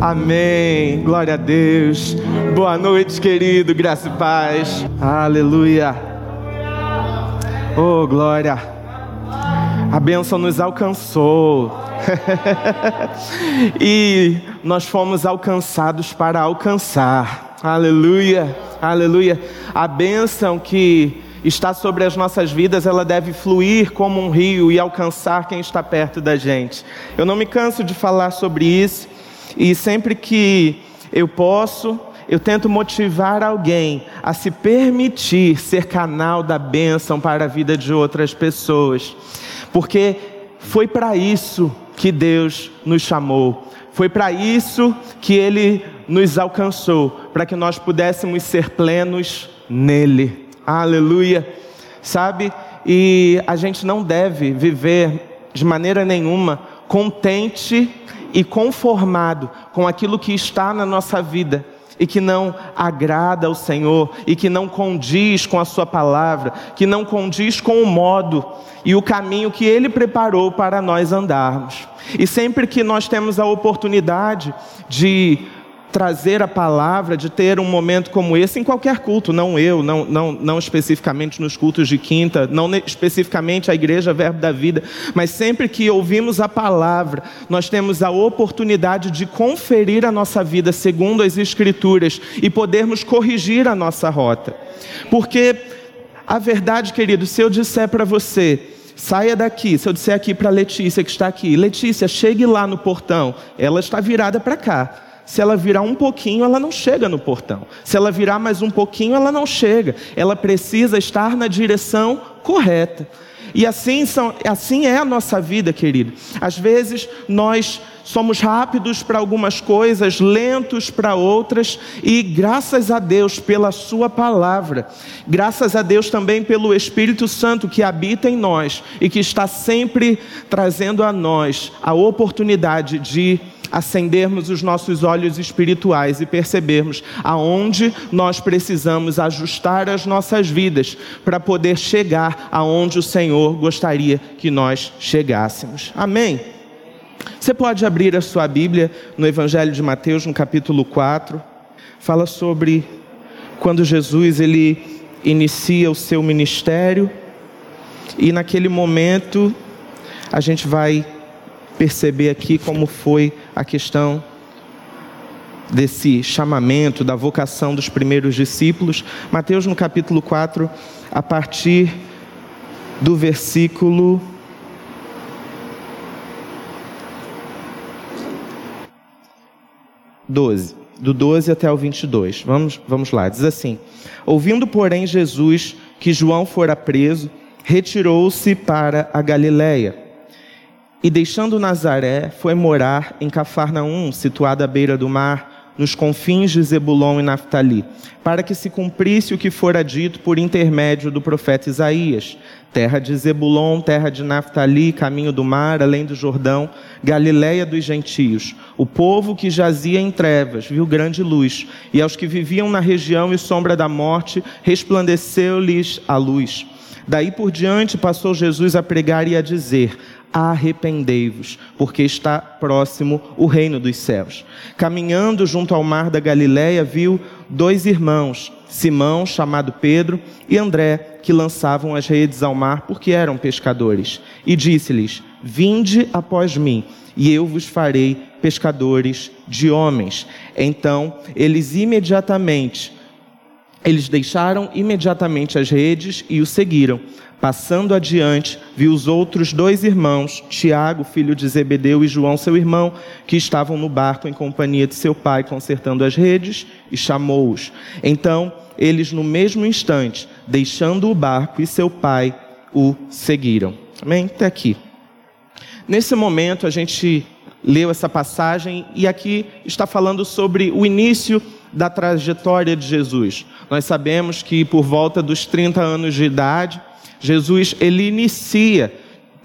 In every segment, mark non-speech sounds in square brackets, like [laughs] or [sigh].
Amém. Glória a Deus. Boa noite, querido. Graça e paz. Aleluia. Oh, glória. A bênção nos alcançou. [laughs] e nós fomos alcançados para alcançar. Aleluia. Aleluia. A bênção que está sobre as nossas vidas, ela deve fluir como um rio e alcançar quem está perto da gente. Eu não me canso de falar sobre isso e sempre que eu posso, eu tento motivar alguém a se permitir ser canal da bênção para a vida de outras pessoas, porque foi para isso que Deus nos chamou, foi para isso que Ele nos alcançou, para que nós pudéssemos ser plenos nele. Aleluia. Sabe? E a gente não deve viver de maneira nenhuma contente e conformado com aquilo que está na nossa vida e que não agrada ao Senhor e que não condiz com a Sua palavra, que não condiz com o modo e o caminho que Ele preparou para nós andarmos. E sempre que nós temos a oportunidade de trazer a palavra, de ter um momento como esse em qualquer culto, não eu, não, não, não especificamente nos cultos de quinta, não especificamente a igreja Verbo da Vida, mas sempre que ouvimos a palavra, nós temos a oportunidade de conferir a nossa vida segundo as Escrituras e podermos corrigir a nossa rota. Porque a verdade, querido, se eu disser para você, saia daqui. Se eu disser aqui para Letícia que está aqui, Letícia, chegue lá no portão. Ela está virada para cá. Se ela virar um pouquinho, ela não chega no portão. Se ela virar mais um pouquinho, ela não chega. Ela precisa estar na direção correta. E assim, são, assim é a nossa vida, querido. Às vezes nós somos rápidos para algumas coisas, lentos para outras, e graças a Deus pela Sua palavra, graças a Deus também pelo Espírito Santo que habita em nós e que está sempre trazendo a nós a oportunidade de acendermos os nossos olhos espirituais e percebermos aonde nós precisamos ajustar as nossas vidas para poder chegar aonde o Senhor gostaria que nós chegássemos. Amém? Você pode abrir a sua Bíblia no Evangelho de Mateus, no capítulo 4. Fala sobre quando Jesus ele inicia o seu ministério e naquele momento a gente vai perceber aqui como foi a questão desse chamamento, da vocação dos primeiros discípulos. Mateus, no capítulo 4, a partir do versículo. Doze, do 12 até o 22. Vamos, vamos lá, diz assim: Ouvindo, porém, Jesus que João fora preso, retirou-se para a Galiléia e deixando Nazaré, foi morar em Cafarnaum, situada à beira do mar, nos confins de Zebulon e Naftali, para que se cumprisse o que fora dito por intermédio do profeta Isaías: terra de Zebulon, terra de Naftali, caminho do mar, além do Jordão, Galiléia dos gentios. O povo que jazia em trevas viu grande luz, e aos que viviam na região e sombra da morte, resplandeceu-lhes a luz. Daí por diante passou Jesus a pregar e a dizer: arrependei-vos, porque está próximo o reino dos céus. Caminhando junto ao mar da Galiléia, viu dois irmãos, Simão, chamado Pedro, e André, que lançavam as redes ao mar porque eram pescadores. E disse-lhes: Vinde após mim, e eu vos farei pescadores de homens. Então, eles imediatamente eles deixaram imediatamente as redes e o seguiram. Passando adiante, viu os outros dois irmãos, Tiago, filho de Zebedeu, e João, seu irmão, que estavam no barco em companhia de seu pai, consertando as redes, e chamou-os. Então, eles, no mesmo instante, deixando o barco e seu pai, o seguiram. Amém? Até aqui. Nesse momento, a gente leu essa passagem e aqui está falando sobre o início da trajetória de Jesus. Nós sabemos que por volta dos 30 anos de idade, Jesus ele inicia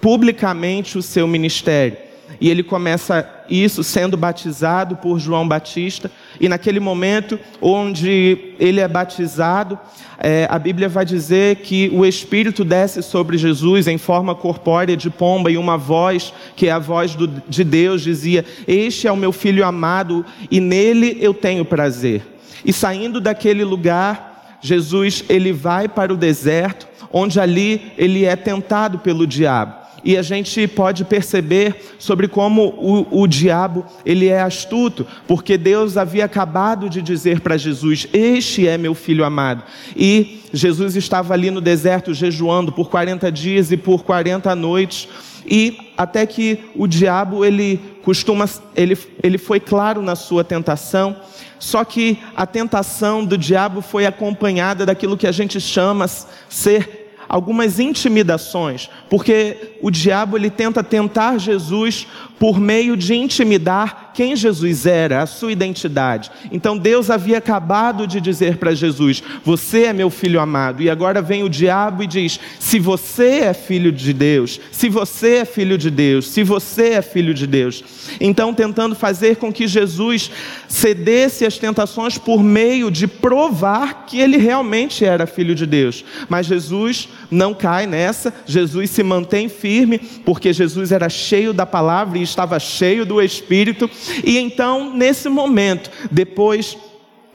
publicamente o seu ministério. E ele começa isso sendo batizado por João Batista. E naquele momento onde ele é batizado, é, a Bíblia vai dizer que o Espírito desce sobre Jesus em forma corpórea de pomba e uma voz, que é a voz do, de Deus, dizia: Este é o meu filho amado e nele eu tenho prazer. E saindo daquele lugar, Jesus ele vai para o deserto, onde ali ele é tentado pelo diabo e a gente pode perceber sobre como o, o diabo ele é astuto, porque Deus havia acabado de dizer para Jesus: Este é meu filho amado. E Jesus estava ali no deserto jejuando por 40 dias e por 40 noites. E até que o diabo ele costuma, ele, ele foi claro na sua tentação, só que a tentação do diabo foi acompanhada daquilo que a gente chama ser algumas intimidações, porque o diabo ele tenta tentar Jesus por meio de intimidar quem Jesus era, a sua identidade. Então Deus havia acabado de dizer para Jesus: Você é meu filho amado. E agora vem o diabo e diz: Se você é filho de Deus, se você é filho de Deus, se você é filho de Deus. Então, tentando fazer com que Jesus cedesse às tentações por meio de provar que ele realmente era filho de Deus. Mas Jesus não cai nessa, Jesus se mantém firme, porque Jesus era cheio da palavra e estava cheio do Espírito, e então, nesse momento, depois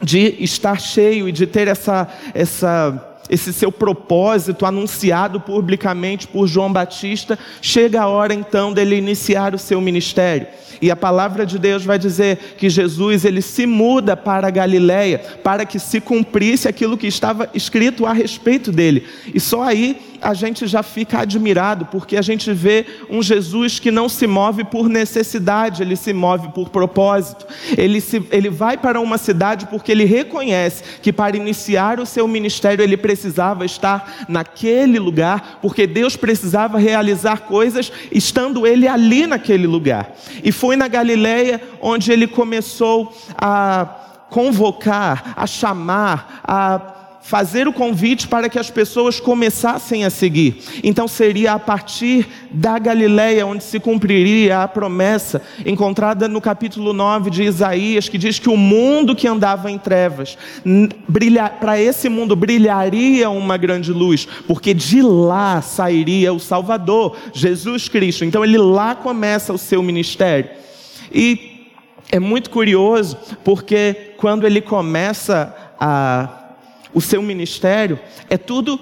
de estar cheio e de ter essa, essa esse seu propósito anunciado publicamente por João Batista, chega a hora então dele iniciar o seu ministério. E a palavra de Deus vai dizer que Jesus ele se muda para Galiléia para que se cumprisse aquilo que estava escrito a respeito dele. E só aí a gente já fica admirado, porque a gente vê um Jesus que não se move por necessidade, ele se move por propósito. Ele, se, ele vai para uma cidade porque ele reconhece que para iniciar o seu ministério ele precisava estar naquele lugar, porque Deus precisava realizar coisas estando ele ali naquele lugar. E foi na Galileia onde ele começou a convocar, a chamar, a fazer o convite para que as pessoas começassem a seguir. Então seria a partir da Galileia onde se cumpriria a promessa encontrada no capítulo 9 de Isaías, que diz que o mundo que andava em trevas, para esse mundo brilharia uma grande luz, porque de lá sairia o Salvador, Jesus Cristo. Então ele lá começa o seu ministério. E é muito curioso, porque quando ele começa a o seu ministério, é tudo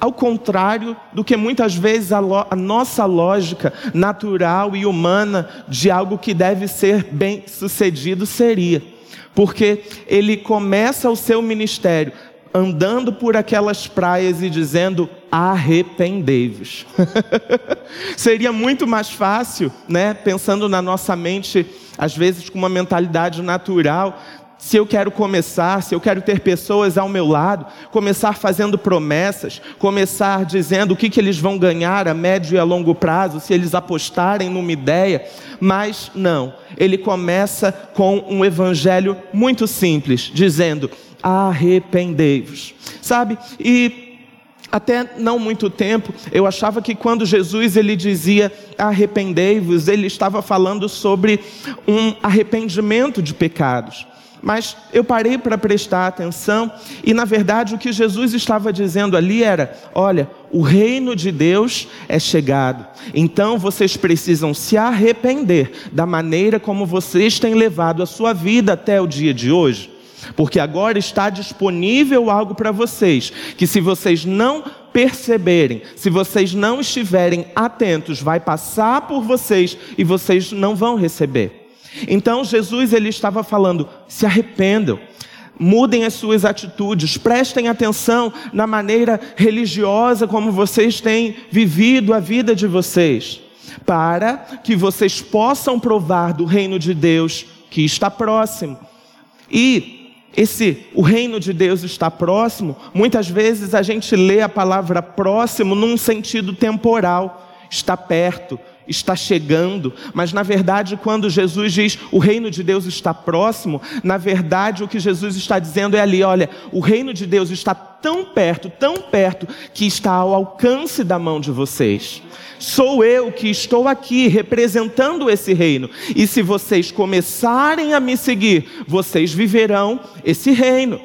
ao contrário do que muitas vezes a, a, nossa lógica natural e humana de algo que deve ser bem sucedido seria. Porque ele começa o seu ministério andando por aquelas praias e dizendo: arrependei-vos. [laughs] Seria muito mais fácil, né, pensando na nossa mente, às vezes com uma mentalidade natural, se eu quero começar, se eu quero ter pessoas ao meu lado, começar fazendo promessas, começar dizendo o que, que eles vão ganhar a médio e a longo prazo, se eles apostarem numa ideia, mas não, ele começa com um evangelho muito simples, dizendo: arrependei-vos, sabe? E até não muito tempo, eu achava que quando Jesus ele dizia arrependei-vos, ele estava falando sobre um arrependimento de pecados. Mas eu parei para prestar atenção e, na verdade, o que Jesus estava dizendo ali era: olha, o reino de Deus é chegado, então vocês precisam se arrepender da maneira como vocês têm levado a sua vida até o dia de hoje. Porque agora está disponível algo para vocês, que se vocês não perceberem, se vocês não estiverem atentos, vai passar por vocês e vocês não vão receber. Então Jesus ele estava falando: se arrependam, mudem as suas atitudes, prestem atenção na maneira religiosa como vocês têm vivido a vida de vocês, para que vocês possam provar do reino de Deus que está próximo. E esse o reino de Deus está próximo, muitas vezes a gente lê a palavra próximo num sentido temporal. está perto, está chegando, mas na verdade, quando Jesus diz o reino de Deus está próximo, na verdade o que Jesus está dizendo é ali: olha, o reino de Deus está tão perto, tão perto, que está ao alcance da mão de vocês. Sou eu que estou aqui representando esse reino, e se vocês começarem a me seguir, vocês viverão esse reino.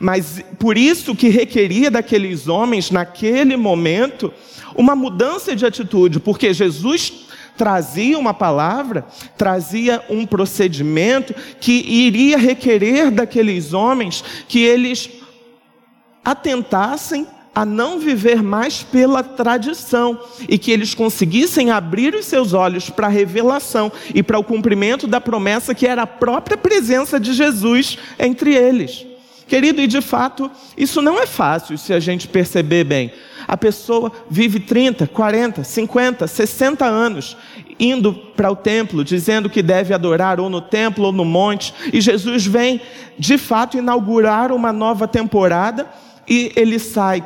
Mas por isso que requeria daqueles homens, naquele momento, uma mudança de atitude, porque Jesus trazia uma palavra, trazia um procedimento que iria requerer daqueles homens que eles atentassem a não viver mais pela tradição e que eles conseguissem abrir os seus olhos para a revelação e para o cumprimento da promessa que era a própria presença de Jesus entre eles. Querido, e de fato, isso não é fácil se a gente perceber bem. A pessoa vive 30, 40, 50, 60 anos indo para o templo, dizendo que deve adorar ou no templo ou no monte, e Jesus vem de fato inaugurar uma nova temporada e ele sai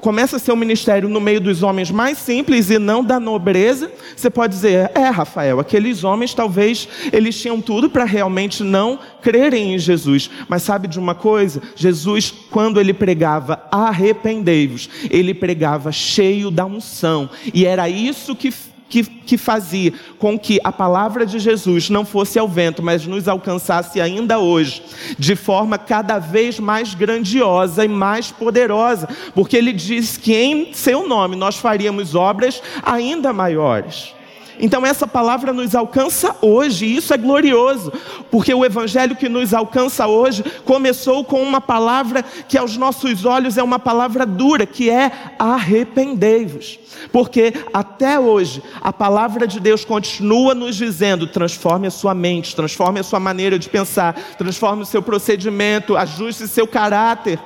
começa seu ministério no meio dos homens mais simples e não da nobreza, você pode dizer, é, Rafael, aqueles homens talvez eles tinham tudo para realmente não crerem em Jesus. Mas sabe de uma coisa? Jesus, quando ele pregava arrependei-vos, ele pregava cheio da unção. E era isso que que, que fazia com que a palavra de Jesus não fosse ao vento, mas nos alcançasse ainda hoje, de forma cada vez mais grandiosa e mais poderosa, porque ele diz que em seu nome nós faríamos obras ainda maiores. Então essa palavra nos alcança hoje, e isso é glorioso, porque o evangelho que nos alcança hoje começou com uma palavra que aos nossos olhos é uma palavra dura, que é arrependei-vos. Porque até hoje a palavra de Deus continua nos dizendo: transforme a sua mente, transforme a sua maneira de pensar, transforme o seu procedimento, ajuste seu caráter.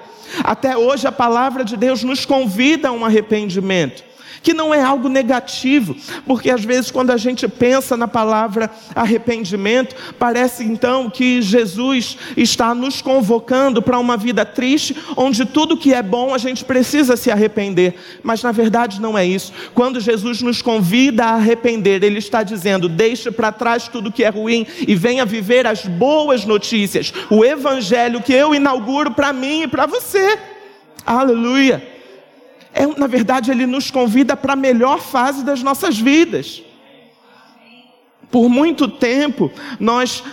Até hoje a palavra de Deus nos convida a um arrependimento que não é algo negativo, porque às vezes quando a gente pensa na palavra arrependimento, parece então que Jesus está nos convocando para uma vida triste, onde tudo que é bom a gente precisa se arrepender, mas na verdade não é isso. Quando Jesus nos convida a arrepender, Ele está dizendo: deixe para trás tudo que é ruim e venha viver as boas notícias, o Evangelho que eu inauguro para mim e para você. Aleluia é, na verdade, ele nos convida para a melhor fase das nossas vidas. Por muito tempo, nós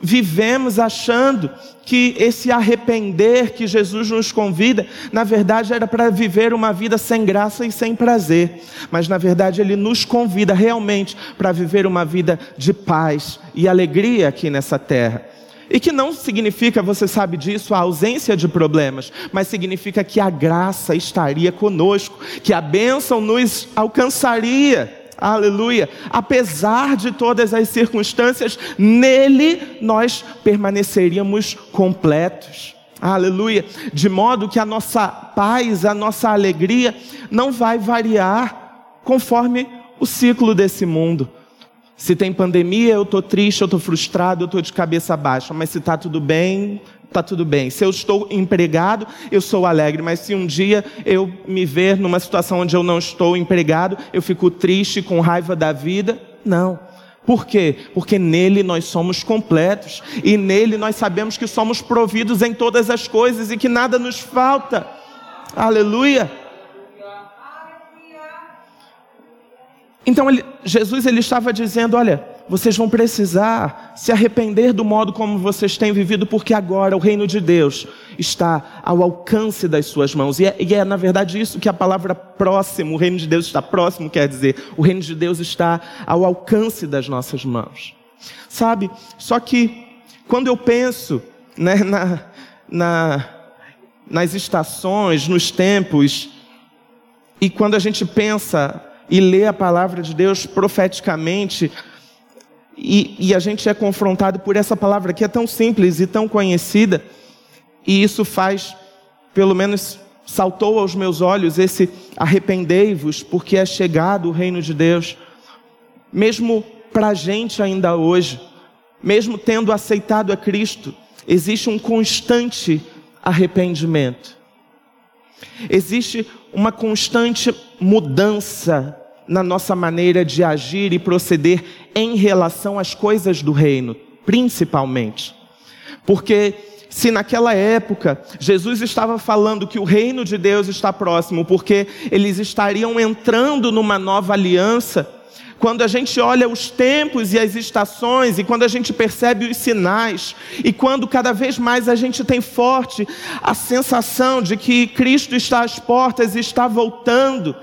vivemos achando que esse arrepender que Jesus nos convida, na verdade era para viver uma vida sem graça e sem prazer, mas na verdade ele nos convida realmente para viver uma vida de paz e alegria aqui nessa terra. E que não significa, você sabe disso, a ausência de problemas, mas significa que a graça estaria conosco, que a bênção nos alcançaria. Aleluia. Apesar de todas as circunstâncias, nele nós permaneceríamos completos. Aleluia. De modo que a nossa paz, a nossa alegria não vai variar conforme o ciclo desse mundo. Se tem pandemia, eu estou triste, eu estou frustrado, eu estou de cabeça baixa. Mas se está tudo bem, está tudo bem. Se eu estou empregado, eu sou alegre. Mas se um dia eu me ver numa situação onde eu não estou empregado, eu fico triste, com raiva da vida, não. Por quê? Porque nele nós somos completos e nele nós sabemos que somos providos em todas as coisas e que nada nos falta. Aleluia. Então ele, Jesus ele estava dizendo: olha, vocês vão precisar se arrepender do modo como vocês têm vivido, porque agora o reino de Deus está ao alcance das suas mãos. E é, e é, na verdade isso que a palavra próximo, o reino de Deus está próximo, quer dizer. O reino de Deus está ao alcance das nossas mãos. Sabe? Só que quando eu penso né, na, na, nas estações, nos tempos, e quando a gente pensa e lê a palavra de Deus profeticamente, e, e, a gente é confrontado por essa palavra que é tão simples e tão conhecida, e isso faz, pelo menos saltou aos meus olhos esse arrependei-vos, porque é chegado o reino de Deus. Mesmo para a gente ainda hoje, mesmo tendo aceitado a Cristo, existe um constante arrependimento. Existe uma constante mudança na nossa maneira de agir e proceder em relação às coisas do reino, principalmente. Porque se naquela época Jesus estava falando que o reino de Deus está próximo, porque eles estariam entrando numa nova aliança, quando a gente olha os tempos e as estações, e quando a gente percebe os sinais, e quando cada vez mais a gente tem forte a sensação de que Cristo está às portas e está voltando,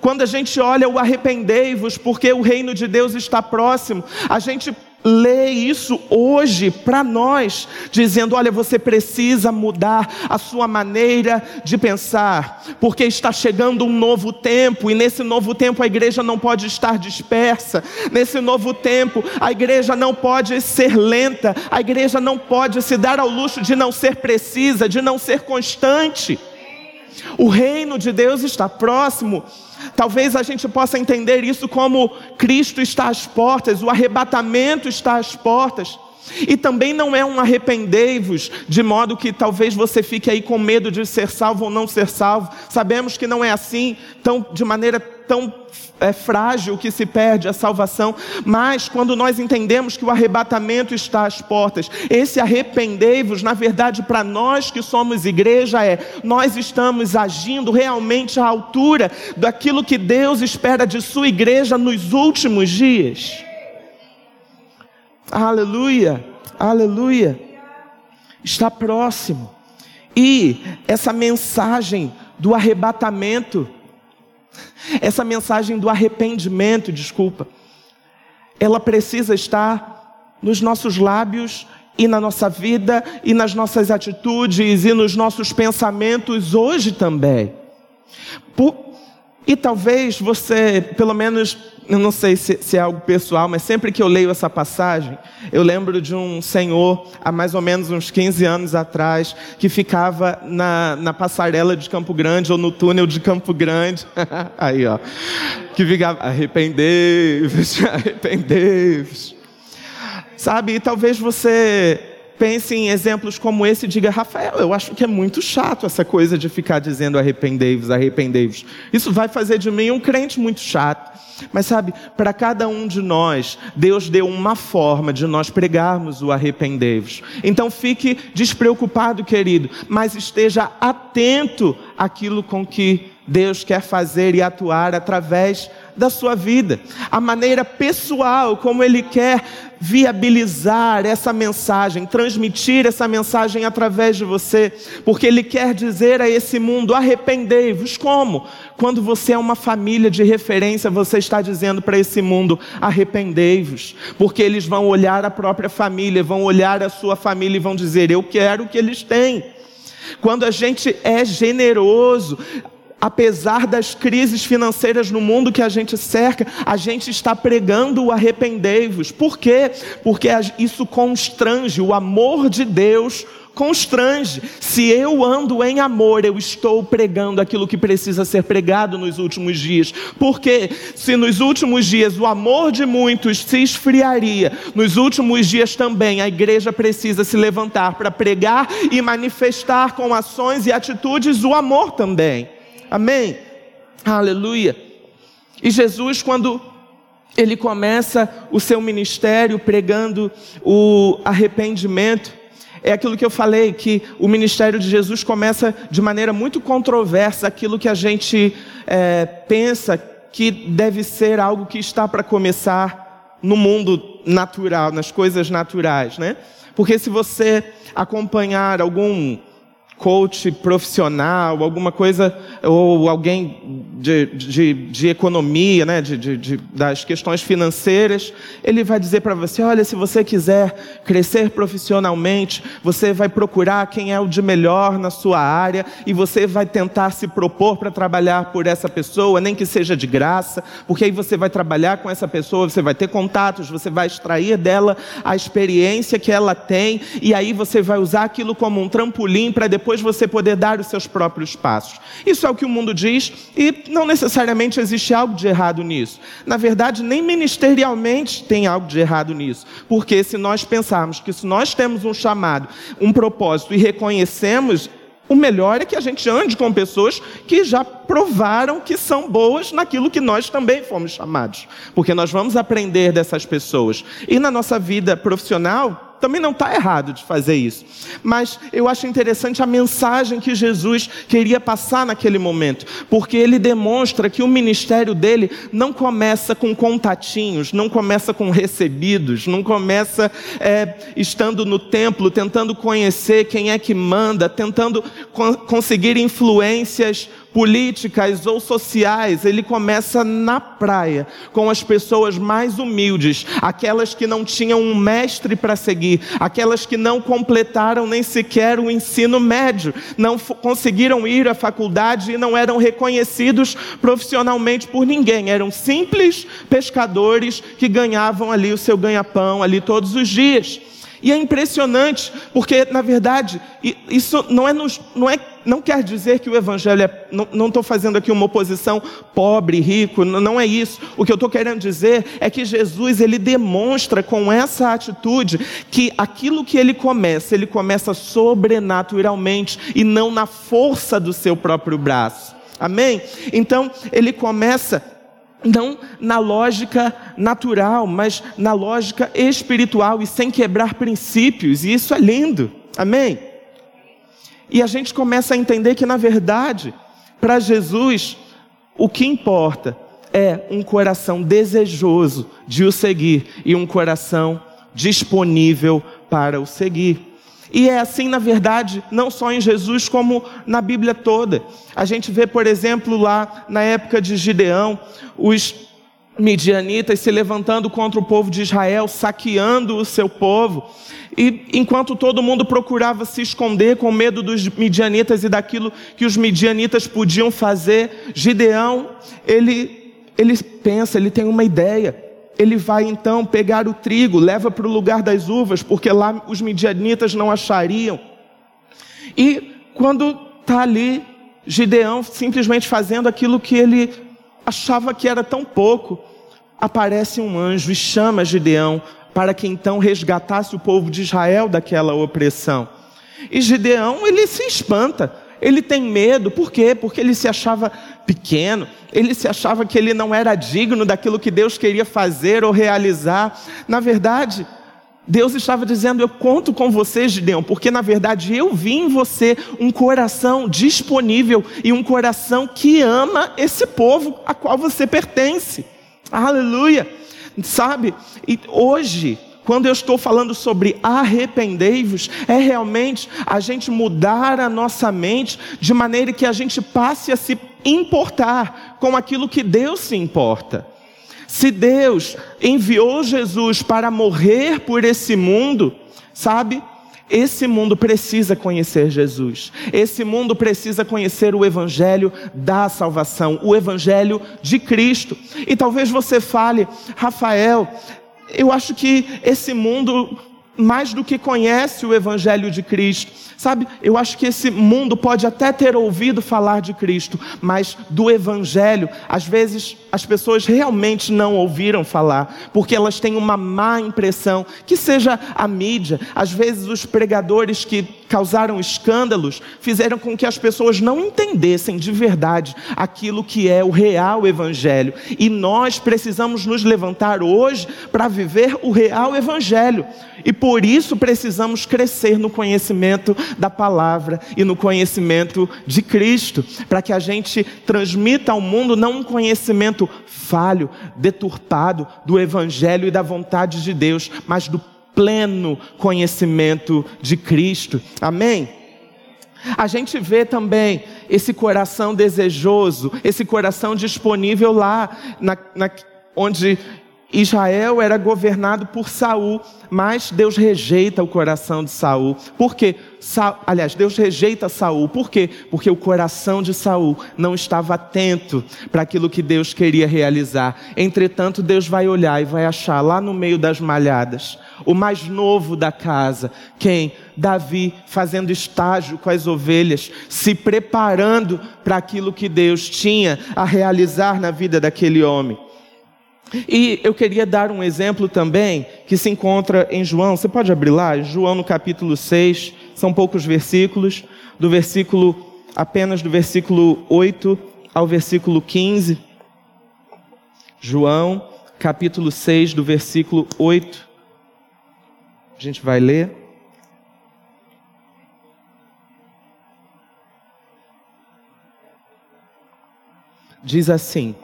quando a gente olha o arrependei-vos, porque o reino de Deus está próximo, a gente lê isso hoje para nós, dizendo: olha, você precisa mudar a sua maneira de pensar, porque está chegando um novo tempo, e nesse novo tempo a igreja não pode estar dispersa, nesse novo tempo a igreja não pode ser lenta, a igreja não pode se dar ao luxo de não ser precisa, de não ser constante. O reino de Deus está próximo. Talvez a gente possa entender isso como Cristo está às portas, o arrebatamento está às portas. E também não é um arrependei-vos, de modo que talvez você fique aí com medo de ser salvo ou não ser salvo. Sabemos que não é assim, tão, de maneira tão é, frágil que se perde a salvação, mas quando nós entendemos que o arrebatamento está às portas, esse arrependei-vos, na verdade, para nós que somos igreja, é nós estamos agindo realmente à altura daquilo que Deus espera de sua igreja nos últimos dias. Aleluia, aleluia. Está próximo. E essa mensagem do arrebatamento, essa mensagem do arrependimento, desculpa, ela precisa estar nos nossos lábios e na nossa vida e nas nossas atitudes e nos nossos pensamentos hoje também. Por, e talvez você, pelo menos, eu não sei se, se, é algo pessoal, mas sempre que eu leio essa passagem, eu lembro de um senhor, há mais ou menos uns 15 anos atrás, que ficava na, na passarela de Campo Grande ou no túnel de Campo Grande. [laughs] Aí, ó. Que ficava, arrependei-vos, [laughs] arrependei-vos. Sabe, e talvez você pense em exemplos como esse e diga, Rafael, eu acho que é muito chato essa coisa de ficar dizendo arrependei-vos, arrependei-vos. Isso vai fazer de mim um crente muito chato. Mas sabe, para cada um de nós, Deus deu uma forma de nós pregarmos o arrependei-vos. Então fique despreocupado, querido, mas esteja atento àquilo com que Deus quer fazer e atuar através da sua vida, a maneira pessoal como Ele quer viabilizar essa mensagem, transmitir essa mensagem através de você, porque Ele quer dizer a esse mundo: arrependei-vos. Como? Quando você é uma família de referência, você está dizendo para esse mundo: arrependei-vos, porque eles vão olhar a própria família, vão olhar a sua família e vão dizer: eu quero o que eles têm. Quando a gente é generoso, apesar das crises financeiras no mundo que a gente cerca, a gente está pregando o arrependei-vos. Por quê? Porque isso constrange, o amor de Deus constrange. Se eu ando em amor, eu estou pregando aquilo que precisa ser pregado nos últimos dias. Porque se nos últimos dias o amor de muitos se esfriaria, nos últimos dias também a igreja precisa se levantar para pregar e manifestar com ações e atitudes o amor também. Amém? Aleluia. E Jesus, quando ele começa o seu ministério pregando o arrependimento, é aquilo que eu falei, que o ministério de Jesus começa de maneira muito controversa, aquilo que a gente é, pensa que deve ser algo que está para começar no mundo natural, nas coisas naturais, né? Porque se você acompanhar algum coach profissional, alguma coisa, ou alguém de, de, de economia, né, de, de, das questões financeiras, ele vai dizer para você: olha, se você quiser crescer profissionalmente, você vai procurar quem é o de melhor na sua área e você vai tentar se propor para trabalhar por essa pessoa, nem que seja de graça, porque aí você vai trabalhar com essa pessoa, você vai ter contatos, você vai extrair dela a experiência que ela tem e aí você vai usar aquilo como um trampolim para depois você poder dar os seus próprios passos. Isso é o que o mundo diz e não necessariamente existe algo de errado nisso. Na verdade, nem ministerialmente tem algo de errado nisso. Porque se nós pensarmos que se nós temos um chamado, um propósito e reconhecemos o melhor é que a gente ande com pessoas que já provaram que são boas naquilo que nós também fomos chamados. Porque nós vamos aprender dessas pessoas. E na nossa vida profissional, também não está errado de fazer isso. Mas eu acho interessante a mensagem que Jesus queria passar naquele momento, porque ele demonstra que o ministério dele não começa com contatinhos, não começa com recebidos, não começa é, estando no templo, tentando conhecer quem é que manda, tentando conseguir influências políticas ou sociais, ele começa na praia, com as pessoas mais humildes, aquelas que não tinham um mestre para seguir, aquelas que não completaram nem sequer o ensino médio, não conseguiram ir à faculdade e não eram reconhecidos profissionalmente por ninguém, eram simples pescadores que ganhavam ali o seu ganha-pão ali todos os dias. E é impressionante, porque na verdade isso não é, nos, não é não quer dizer que o evangelho é. Não estou fazendo aqui uma oposição pobre, rico, não é isso. O que eu estou querendo dizer é que Jesus ele demonstra com essa atitude que aquilo que ele começa, ele começa sobrenaturalmente e não na força do seu próprio braço. Amém? Então ele começa não na lógica natural, mas na lógica espiritual e sem quebrar princípios, e isso é lindo, amém? E a gente começa a entender que, na verdade, para Jesus, o que importa é um coração desejoso de o seguir e um coração disponível para o seguir. E é assim, na verdade, não só em Jesus, como na Bíblia toda. A gente vê, por exemplo, lá na época de Gideão, os midianitas se levantando contra o povo de Israel, saqueando o seu povo. E enquanto todo mundo procurava se esconder com medo dos midianitas e daquilo que os midianitas podiam fazer, Gideão, ele, ele pensa, ele tem uma ideia ele vai então pegar o trigo, leva para o lugar das uvas, porque lá os midianitas não achariam. E quando está ali, Gideão simplesmente fazendo aquilo que ele achava que era tão pouco, aparece um anjo e chama Gideão para que então resgatasse o povo de Israel daquela opressão. E Gideão, ele se espanta, ele tem medo, por quê? Porque ele se achava pequeno, ele se achava que ele não era digno daquilo que Deus queria fazer ou realizar. Na verdade, Deus estava dizendo: Eu conto com você, Gideão, porque na verdade eu vi em você um coração disponível e um coração que ama esse povo a qual você pertence. Aleluia! Sabe? E hoje quando eu estou falando sobre arrependei-vos, é realmente a gente mudar a nossa mente de maneira que a gente passe a se importar com aquilo que Deus se importa. Se Deus enviou Jesus para morrer por esse mundo, sabe? Esse mundo precisa conhecer Jesus. Esse mundo precisa conhecer o Evangelho da salvação, o Evangelho de Cristo. E talvez você fale, Rafael, eu acho que esse mundo, mais do que conhece o Evangelho de Cristo, sabe, eu acho que esse mundo pode até ter ouvido falar de Cristo, mas do Evangelho, às vezes as pessoas realmente não ouviram falar, porque elas têm uma má impressão, que seja a mídia, às vezes os pregadores que causaram escândalos fizeram com que as pessoas não entendessem de verdade aquilo que é o real evangelho. E nós precisamos nos levantar hoje para viver o real evangelho. E por isso precisamos crescer no conhecimento da palavra e no conhecimento de Cristo, para que a gente transmita ao mundo não um conhecimento falho, deturpado do Evangelho e da vontade de Deus, mas do pleno conhecimento de Cristo. Amém? A gente vê também esse coração desejoso, esse coração disponível lá, na, na, onde Israel era governado por Saul, mas Deus rejeita o coração de Saul. Por quê? Sa... Aliás, Deus rejeita Saul. Por quê? Porque o coração de Saul não estava atento para aquilo que Deus queria realizar. Entretanto, Deus vai olhar e vai achar lá no meio das malhadas o mais novo da casa, quem? Davi, fazendo estágio com as ovelhas, se preparando para aquilo que Deus tinha a realizar na vida daquele homem. E eu queria dar um exemplo também que se encontra em João. Você pode abrir lá? João no capítulo 6, são poucos versículos, do versículo, apenas do versículo 8 ao versículo 15. João, capítulo 6, do versículo 8. A gente vai ler. Diz assim: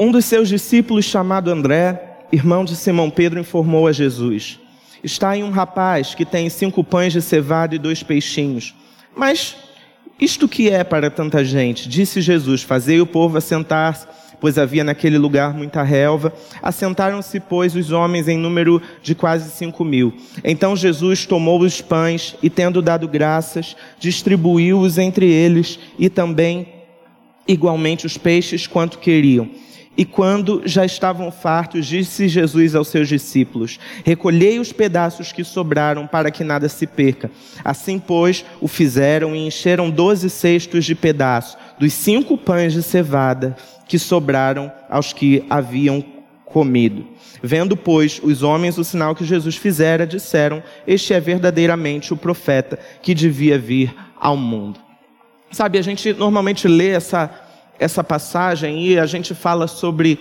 Um dos seus discípulos, chamado André, irmão de Simão Pedro, informou a Jesus: Está aí um rapaz que tem cinco pães de cevada e dois peixinhos. Mas isto que é para tanta gente? Disse Jesus: Fazei o povo assentar-se, pois havia naquele lugar muita relva. Assentaram-se, pois, os homens em número de quase cinco mil. Então Jesus tomou os pães e, tendo dado graças, distribuiu-os entre eles e também igualmente os peixes quanto queriam. E quando já estavam fartos, disse Jesus aos seus discípulos: Recolhei os pedaços que sobraram, para que nada se perca. Assim, pois, o fizeram e encheram doze cestos de pedaços, dos cinco pães de cevada que sobraram aos que haviam comido. Vendo, pois, os homens o sinal que Jesus fizera, disseram: Este é verdadeiramente o profeta que devia vir ao mundo. Sabe, a gente normalmente lê essa essa passagem e a gente fala sobre.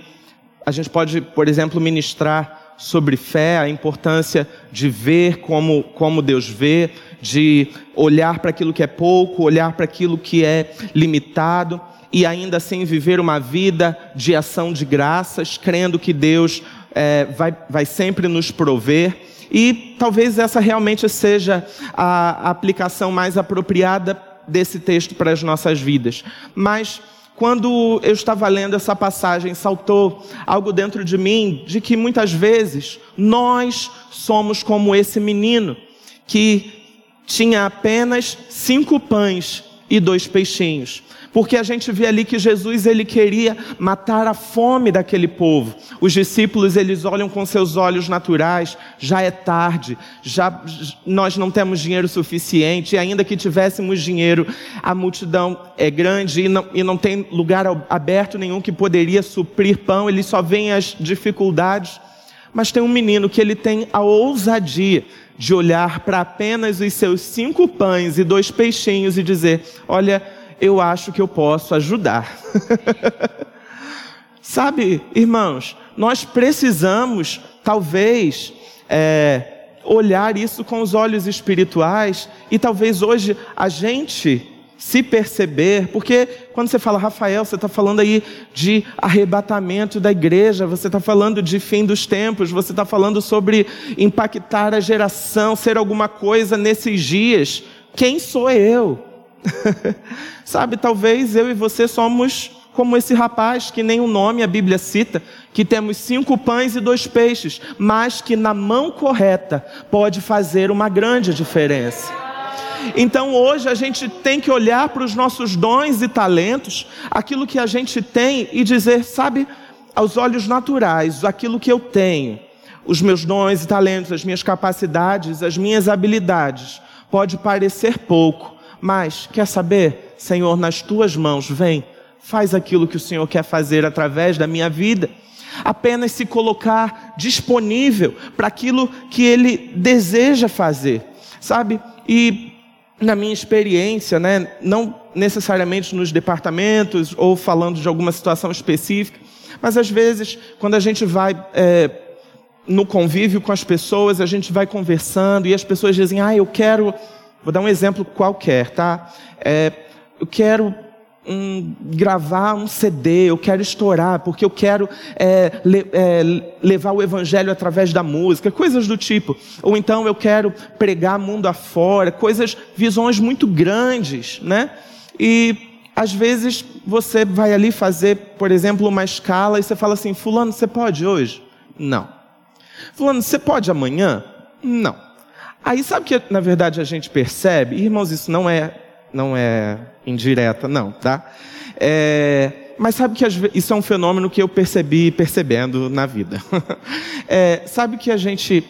A gente pode, por exemplo, ministrar sobre fé, a importância de ver como, como Deus vê, de olhar para aquilo que é pouco, olhar para aquilo que é limitado e ainda assim viver uma vida de ação de graças, crendo que Deus é, vai, vai sempre nos prover. E talvez essa realmente seja a aplicação mais apropriada desse texto para as nossas vidas. Mas quando eu estava lendo essa passagem, saltou algo dentro de mim de que muitas vezes nós somos como esse menino que tinha apenas cinco pães e dois peixinhos porque a gente vê ali que Jesus ele queria matar a fome daquele povo. Os discípulos eles olham com seus olhos naturais, já é tarde, já nós não temos dinheiro suficiente, e ainda que tivéssemos dinheiro, a multidão é grande e não, e não tem lugar aberto nenhum que poderia suprir pão, eles só veem as dificuldades. Mas tem um menino que ele tem a ousadia de olhar para apenas os seus cinco pães e dois peixinhos e dizer: Olha, eu acho que eu posso ajudar. [laughs] Sabe, irmãos, nós precisamos, talvez, é, olhar isso com os olhos espirituais e talvez hoje a gente se perceber, porque quando você fala Rafael, você está falando aí de arrebatamento da igreja, você está falando de fim dos tempos, você está falando sobre impactar a geração, ser alguma coisa nesses dias. Quem sou eu? [laughs] Sabe, talvez eu e você somos como esse rapaz que nem o nome a Bíblia cita, que temos cinco pães e dois peixes, mas que na mão correta pode fazer uma grande diferença. Então hoje a gente tem que olhar para os nossos dons e talentos, aquilo que a gente tem e dizer, sabe, aos olhos naturais, aquilo que eu tenho, os meus dons e talentos, as minhas capacidades, as minhas habilidades, pode parecer pouco, mas, quer saber? Senhor, nas tuas mãos, vem, faz aquilo que o Senhor quer fazer através da minha vida. Apenas se colocar disponível para aquilo que Ele deseja fazer, sabe? E na minha experiência, né, não necessariamente nos departamentos ou falando de alguma situação específica, mas às vezes, quando a gente vai é, no convívio com as pessoas, a gente vai conversando e as pessoas dizem: Ah, eu quero Vou dar um exemplo qualquer, tá? É, eu quero um, gravar um CD, eu quero estourar, porque eu quero é, le, é, levar o evangelho através da música, coisas do tipo. Ou então eu quero pregar mundo afora, coisas, visões muito grandes, né? E às vezes você vai ali fazer, por exemplo, uma escala e você fala assim: Fulano, você pode hoje? Não. Fulano, você pode amanhã? Não. Aí sabe que na verdade a gente percebe, irmãos, isso não é não é indireta, não, tá? É, mas sabe que isso é um fenômeno que eu percebi percebendo na vida. [laughs] é, sabe que a gente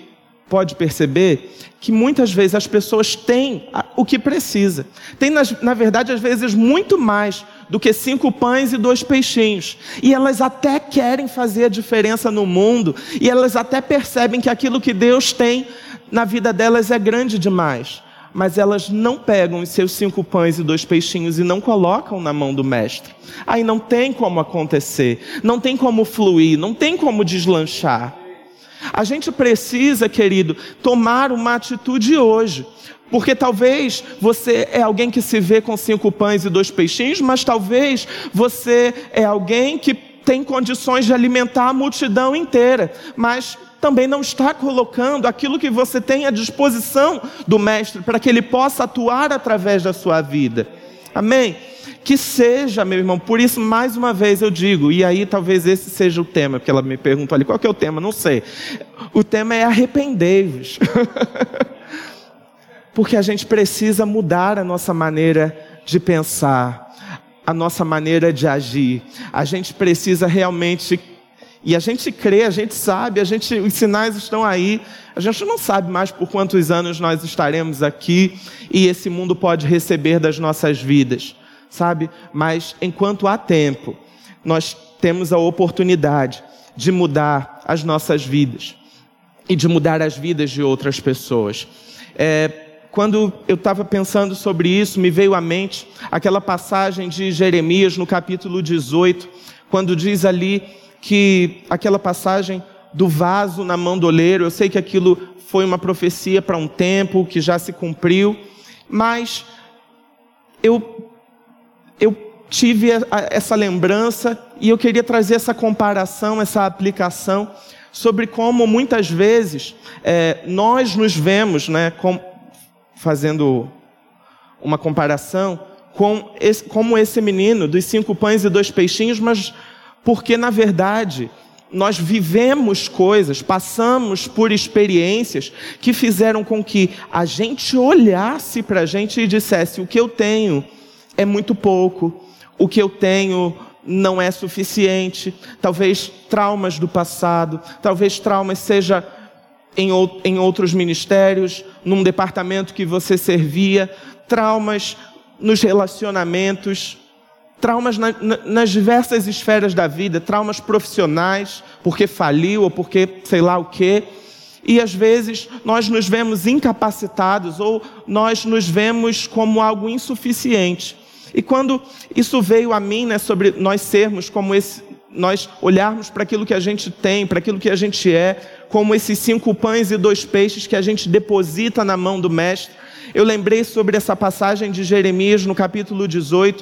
pode perceber que muitas vezes as pessoas têm o que precisa. Tem, na verdade, às vezes, muito mais do que cinco pães e dois peixinhos. E elas até querem fazer a diferença no mundo, e elas até percebem que aquilo que Deus tem na vida delas é grande demais. mas elas não pegam os seus cinco pães e dois peixinhos e não colocam na mão do mestre. Aí não tem como acontecer, não tem como fluir, não tem como deslanchar. A gente precisa, querido, tomar uma atitude hoje. Porque talvez você é alguém que se vê com cinco pães e dois peixinhos, mas talvez você é alguém que tem condições de alimentar a multidão inteira, mas também não está colocando aquilo que você tem à disposição do Mestre para que ele possa atuar através da sua vida. Amém? Que seja, meu irmão, por isso, mais uma vez eu digo, e aí talvez esse seja o tema, porque ela me perguntou ali, qual que é o tema? Não sei. O tema é arrependei-vos. [laughs] porque a gente precisa mudar a nossa maneira de pensar, a nossa maneira de agir. A gente precisa realmente e a gente crê, a gente sabe, a gente, os sinais estão aí. A gente não sabe mais por quantos anos nós estaremos aqui e esse mundo pode receber das nossas vidas, sabe? Mas enquanto há tempo, nós temos a oportunidade de mudar as nossas vidas e de mudar as vidas de outras pessoas. É, quando eu estava pensando sobre isso, me veio à mente aquela passagem de Jeremias no capítulo 18, quando diz ali que aquela passagem do vaso na mão do oleiro, eu sei que aquilo foi uma profecia para um tempo que já se cumpriu, mas eu, eu tive essa lembrança e eu queria trazer essa comparação, essa aplicação sobre como muitas vezes é, nós nos vemos, né, com, fazendo uma comparação com esse, como esse menino dos cinco pães e dois peixinhos, mas porque na verdade nós vivemos coisas, passamos por experiências que fizeram com que a gente olhasse para a gente e dissesse: o que eu tenho é muito pouco, o que eu tenho não é suficiente. Talvez traumas do passado, talvez traumas seja em, em outros ministérios, num departamento que você servia, traumas nos relacionamentos, traumas na, na, nas diversas esferas da vida, traumas profissionais, porque faliu ou porque sei lá o quê. E às vezes nós nos vemos incapacitados ou nós nos vemos como algo insuficiente. E quando isso veio a mim, né, sobre nós sermos como esse, nós olharmos para aquilo que a gente tem, para aquilo que a gente é, como esses cinco pães e dois peixes que a gente deposita na mão do Mestre, eu lembrei sobre essa passagem de Jeremias no capítulo 18,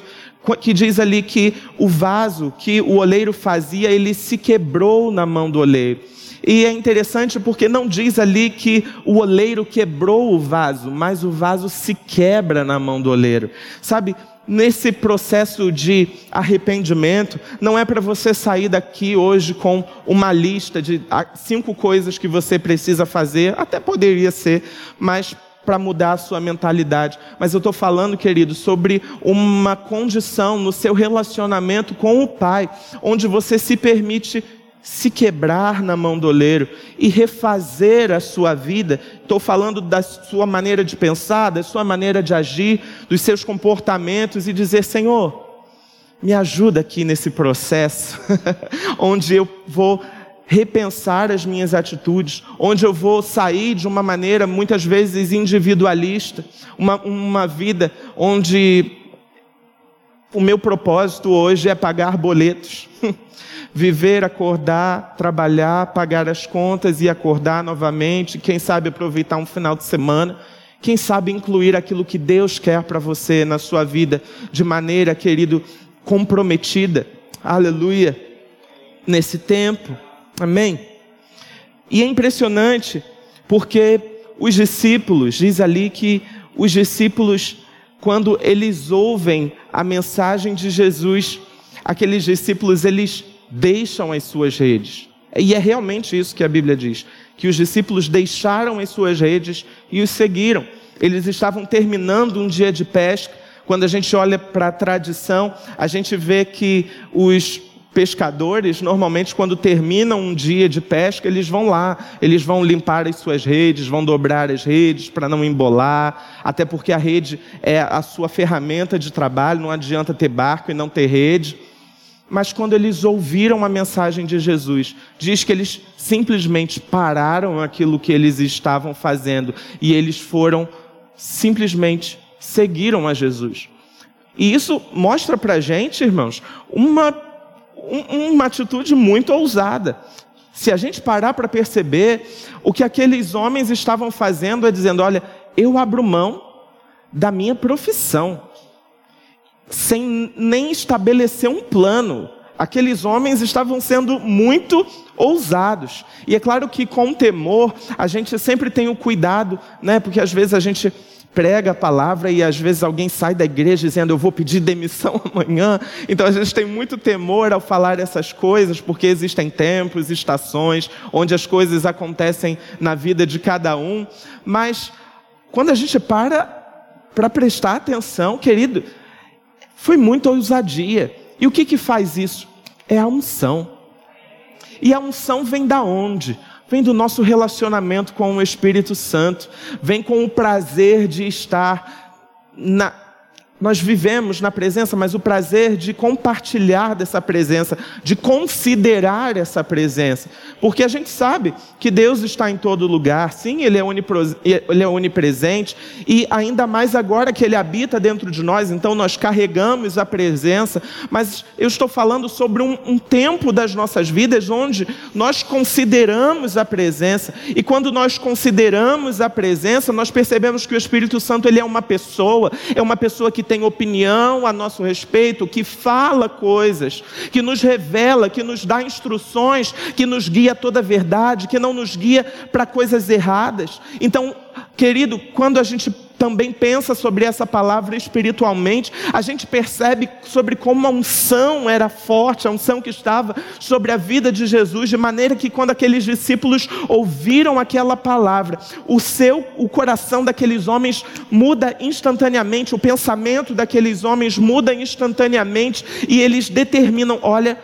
que diz ali que o vaso que o oleiro fazia, ele se quebrou na mão do oleiro. E é interessante porque não diz ali que o oleiro quebrou o vaso, mas o vaso se quebra na mão do oleiro. Sabe, nesse processo de arrependimento, não é para você sair daqui hoje com uma lista de ah, cinco coisas que você precisa fazer, até poderia ser, mas para mudar a sua mentalidade. Mas eu estou falando, querido, sobre uma condição no seu relacionamento com o Pai, onde você se permite se quebrar na mão do oleiro e refazer a sua vida. Estou falando da sua maneira de pensar, da sua maneira de agir, dos seus comportamentos e dizer: Senhor, me ajuda aqui nesse processo, [laughs] onde eu vou repensar as minhas atitudes, onde eu vou sair de uma maneira muitas vezes individualista, uma, uma vida onde o meu propósito hoje é pagar boletos, [laughs] viver, acordar, trabalhar, pagar as contas e acordar novamente, quem sabe aproveitar um final de semana. Quem sabe incluir aquilo que Deus quer para você na sua vida de maneira, querido, comprometida. Aleluia. Nesse tempo. Amém? E é impressionante porque os discípulos, diz ali que os discípulos, quando eles ouvem a mensagem de Jesus, aqueles discípulos, eles deixam as suas redes. E é realmente isso que a Bíblia diz: que os discípulos deixaram as suas redes e os seguiram. Eles estavam terminando um dia de pesca. Quando a gente olha para a tradição, a gente vê que os pescadores, normalmente, quando terminam um dia de pesca, eles vão lá, eles vão limpar as suas redes, vão dobrar as redes para não embolar, até porque a rede é a sua ferramenta de trabalho, não adianta ter barco e não ter rede. Mas quando eles ouviram a mensagem de Jesus, diz que eles simplesmente pararam aquilo que eles estavam fazendo e eles foram simplesmente seguiram a Jesus. E isso mostra para gente, irmãos, uma, um, uma atitude muito ousada. Se a gente parar para perceber, o que aqueles homens estavam fazendo é dizendo: olha, eu abro mão da minha profissão, sem nem estabelecer um plano. Aqueles homens estavam sendo muito ousados. E é claro que com temor, a gente sempre tem o cuidado, né? Porque às vezes a gente prega a palavra e às vezes alguém sai da igreja dizendo eu vou pedir demissão [laughs] amanhã. Então a gente tem muito temor ao falar essas coisas, porque existem tempos, estações, onde as coisas acontecem na vida de cada um. Mas quando a gente para para prestar atenção, querido, foi muita ousadia. E o que, que faz isso? É a unção. E a unção vem da onde? Vem do nosso relacionamento com o Espírito Santo, vem com o prazer de estar na, nós vivemos na presença, mas o prazer de compartilhar dessa presença, de considerar essa presença. Porque a gente sabe que Deus está em todo lugar, sim, Ele é, ele é onipresente, e ainda mais agora que Ele habita dentro de nós, então nós carregamos a presença, mas eu estou falando sobre um, um tempo das nossas vidas onde nós consideramos a presença, e quando nós consideramos a presença, nós percebemos que o Espírito Santo ele é uma pessoa, é uma pessoa que tem opinião a nosso respeito, que fala coisas, que nos revela, que nos dá instruções, que nos guia a toda a verdade, que não nos guia para coisas erradas. Então, querido, quando a gente também pensa sobre essa palavra espiritualmente, a gente percebe sobre como a unção era forte, a unção que estava sobre a vida de Jesus, de maneira que quando aqueles discípulos ouviram aquela palavra, o seu, o coração daqueles homens muda instantaneamente, o pensamento daqueles homens muda instantaneamente e eles determinam, olha,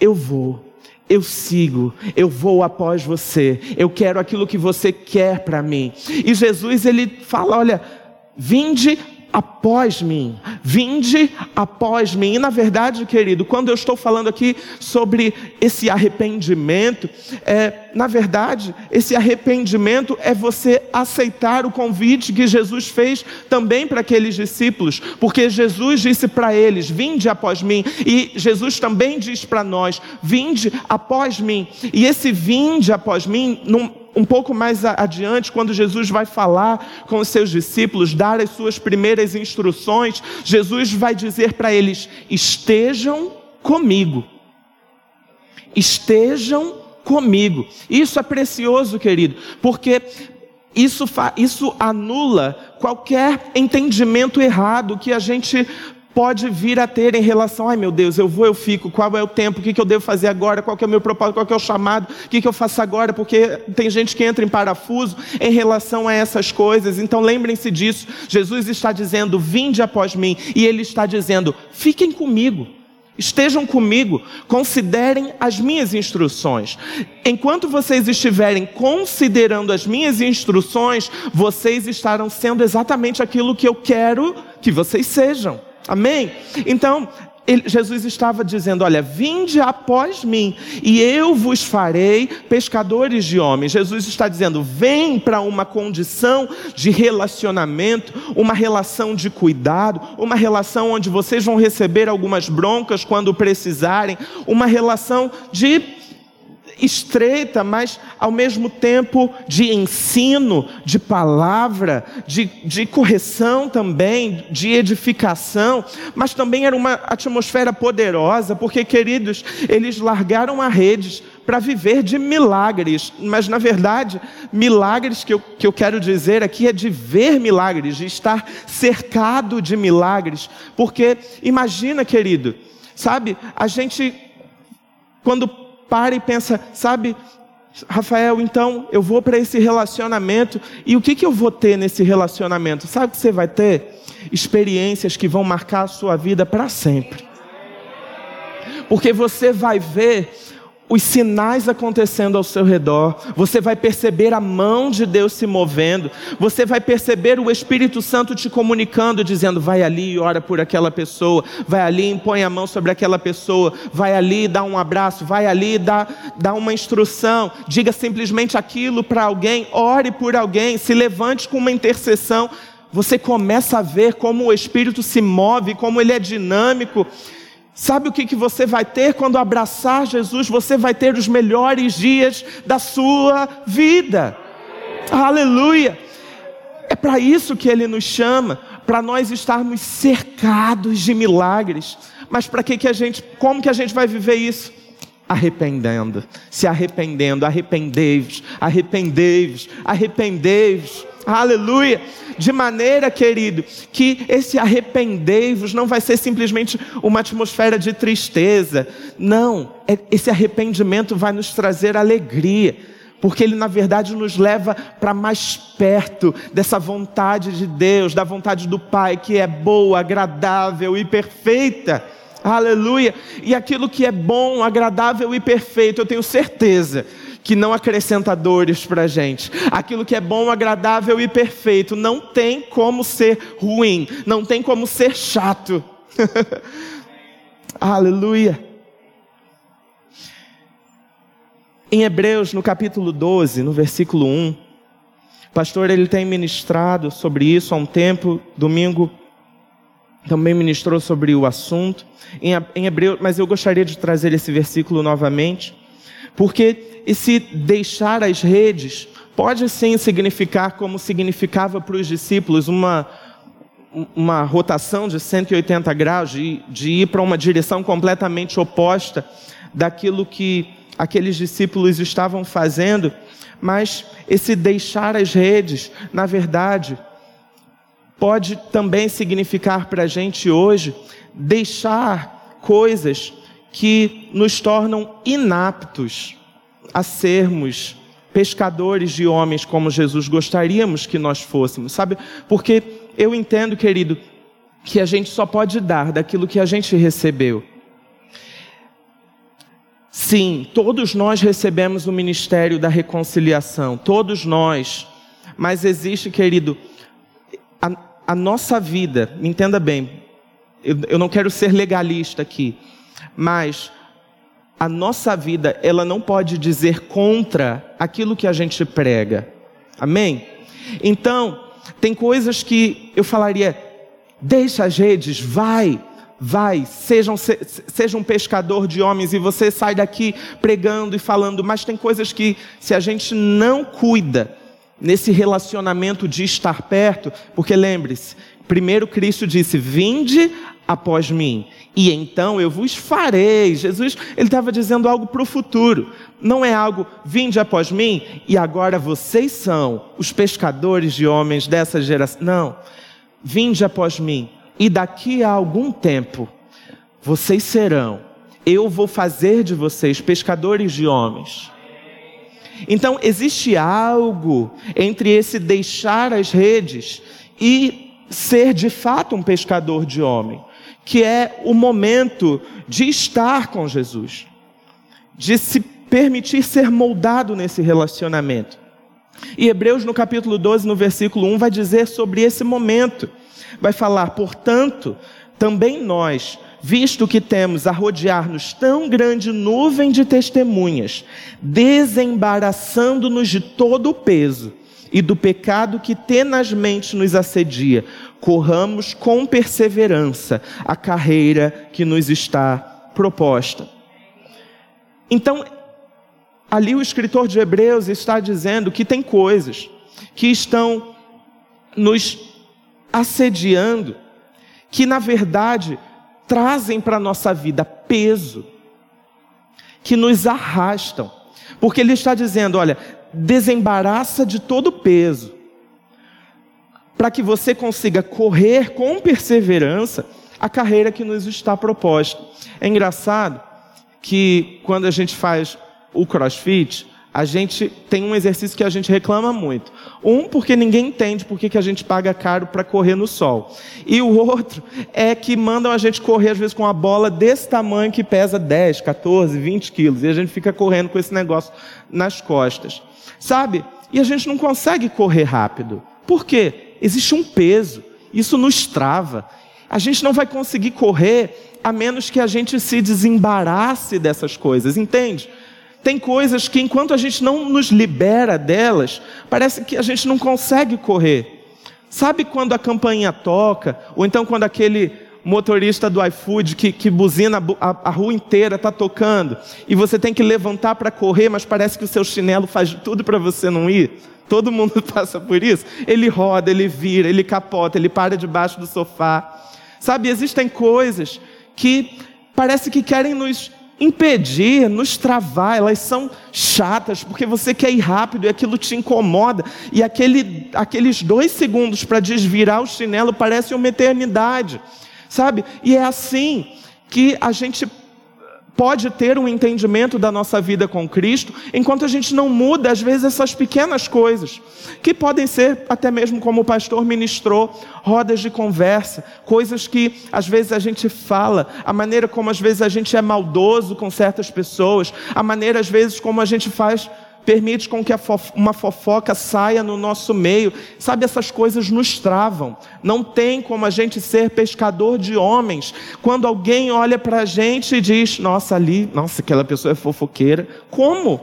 eu vou eu sigo, eu vou após você, eu quero aquilo que você quer para mim. E Jesus ele fala: olha, vinde após mim, vinde após mim. E na verdade, querido, quando eu estou falando aqui sobre esse arrependimento, é, na verdade, esse arrependimento é você aceitar o convite que Jesus fez também para aqueles discípulos, porque Jesus disse para eles: Vinde após mim, e Jesus também diz para nós: Vinde após mim. E esse vinde após mim, não um pouco mais adiante, quando Jesus vai falar com os seus discípulos, dar as suas primeiras instruções, Jesus vai dizer para eles: estejam comigo. Estejam comigo. Isso é precioso, querido, porque isso, isso anula qualquer entendimento errado que a gente pode vir a ter em relação, ai meu Deus, eu vou, eu fico, qual é o tempo, o que, eu devo fazer agora, qual é o meu propósito, qual é o chamado, o que eu faço agora, porque tem gente que entra em parafuso em relação a essas coisas, então lembrem-se disso, Jesus está dizendo, vinde após mim, e Ele está dizendo, fiquem comigo, Estejam comigo, considerem as minhas instruções. Enquanto vocês estiverem considerando as minhas instruções, vocês estarão sendo exatamente aquilo que eu quero que vocês sejam. Amém? Então, ele, Jesus estava dizendo: Olha, vinde após mim, e eu vos farei pescadores de homens. Jesus está dizendo: vem para uma condição de relacionamento, uma relação de cuidado, uma relação onde vocês vão receber algumas broncas quando precisarem, uma relação de estreita, mas ao mesmo tempo de ensino, de palavra, de, de correção também, de edificação, mas também era uma atmosfera poderosa, porque, queridos, eles largaram a redes para viver de milagres, mas na verdade, milagres que eu, que eu quero dizer aqui é de ver milagres, de estar cercado de milagres, porque imagina, querido, sabe, a gente, quando para e pensa, sabe, Rafael, então eu vou para esse relacionamento e o que, que eu vou ter nesse relacionamento? Sabe o que você vai ter? Experiências que vão marcar a sua vida para sempre. Porque você vai ver os sinais acontecendo ao seu redor, você vai perceber a mão de Deus se movendo, você vai perceber o Espírito Santo te comunicando, dizendo: vai ali e ora por aquela pessoa, vai ali e põe a mão sobre aquela pessoa, vai ali e dá um abraço, vai ali e dá, dá uma instrução, diga simplesmente aquilo para alguém, ore por alguém, se levante com uma intercessão. Você começa a ver como o Espírito se move, como ele é dinâmico. Sabe o que, que você vai ter quando abraçar Jesus? Você vai ter os melhores dias da sua vida. Aleluia! É para isso que ele nos chama, para nós estarmos cercados de milagres. Mas para que que a gente, como que a gente vai viver isso? Arrependendo, se arrependendo, arrependei-vos, arrependei-vos, arrependei-vos. Aleluia! De maneira, querido, que esse arrependei-vos não vai ser simplesmente uma atmosfera de tristeza. Não, é, esse arrependimento vai nos trazer alegria, porque ele, na verdade, nos leva para mais perto dessa vontade de Deus, da vontade do Pai, que é boa, agradável e perfeita. Aleluia! E aquilo que é bom, agradável e perfeito, eu tenho certeza que não acrescenta dores para a gente. Aquilo que é bom, agradável e perfeito não tem como ser ruim, não tem como ser chato. [laughs] Aleluia. Em Hebreus, no capítulo 12, no versículo 1, o pastor ele tem ministrado sobre isso há um tempo, domingo também ministrou sobre o assunto em Hebreus, mas eu gostaria de trazer esse versículo novamente, porque esse deixar as redes pode sim significar, como significava para os discípulos, uma, uma rotação de 180 graus, de, de ir para uma direção completamente oposta daquilo que aqueles discípulos estavam fazendo, mas esse deixar as redes, na verdade, pode também significar para a gente hoje deixar coisas que nos tornam inaptos a sermos pescadores de homens como Jesus gostaríamos que nós fôssemos, sabe? Porque eu entendo, querido, que a gente só pode dar daquilo que a gente recebeu. Sim, todos nós recebemos o ministério da reconciliação, todos nós. Mas existe, querido, a, a nossa vida, me entenda bem, eu, eu não quero ser legalista aqui, mas a nossa vida, ela não pode dizer contra aquilo que a gente prega. Amém? Então, tem coisas que eu falaria, deixa as redes, vai, vai, seja um, seja um pescador de homens e você sai daqui pregando e falando, mas tem coisas que se a gente não cuida nesse relacionamento de estar perto, porque lembre-se, primeiro Cristo disse: "Vinde após mim, e então eu vos farei. Jesus, ele estava dizendo algo para o futuro. Não é algo, vinde após mim, e agora vocês são os pescadores de homens dessa geração. Não. Vinde após mim, e daqui a algum tempo, vocês serão, eu vou fazer de vocês pescadores de homens. Então, existe algo entre esse deixar as redes e ser de fato um pescador de homem que é o momento de estar com Jesus, de se permitir ser moldado nesse relacionamento. E Hebreus, no capítulo 12, no versículo 1, vai dizer sobre esse momento. Vai falar, portanto, também nós, visto que temos a rodear-nos tão grande nuvem de testemunhas, desembaraçando-nos de todo o peso e do pecado que tenazmente nos assedia, corramos com perseverança a carreira que nos está proposta. Então, ali o escritor de Hebreus está dizendo que tem coisas que estão nos assediando, que na verdade trazem para a nossa vida peso, que nos arrastam. Porque ele está dizendo: olha, desembaraça de todo o peso, para que você consiga correr com perseverança a carreira que nos está proposta. É engraçado que quando a gente faz o crossfit, a gente tem um exercício que a gente reclama muito. Um, porque ninguém entende por que a gente paga caro para correr no sol. E o outro é que mandam a gente correr, às vezes, com uma bola desse tamanho que pesa 10, 14, 20 quilos. E a gente fica correndo com esse negócio nas costas. Sabe? E a gente não consegue correr rápido. Por quê? Existe um peso. Isso nos trava. A gente não vai conseguir correr a menos que a gente se desembarace dessas coisas, entende? Tem coisas que enquanto a gente não nos libera delas, parece que a gente não consegue correr. Sabe quando a campainha toca, ou então quando aquele motorista do iFood que, que buzina a, a rua inteira está tocando, e você tem que levantar para correr, mas parece que o seu chinelo faz tudo para você não ir? Todo mundo [laughs] passa por isso. Ele roda, ele vira, ele capota, ele para debaixo do sofá. Sabe, existem coisas que parece que querem nos impedir, nos travar, elas são chatas, porque você quer ir rápido e aquilo te incomoda, e aquele, aqueles dois segundos para desvirar o chinelo parece uma eternidade, sabe? E é assim que a gente pode ter um entendimento da nossa vida com Cristo, enquanto a gente não muda, às vezes, essas pequenas coisas, que podem ser, até mesmo como o pastor ministrou, rodas de conversa, coisas que às vezes a gente fala, a maneira como às vezes a gente é maldoso com certas pessoas, a maneira às vezes como a gente faz permite com que uma fofoca saia no nosso meio. Sabe, essas coisas nos travam. Não tem como a gente ser pescador de homens. Quando alguém olha para a gente e diz: Nossa, ali, nossa, aquela pessoa é fofoqueira. Como?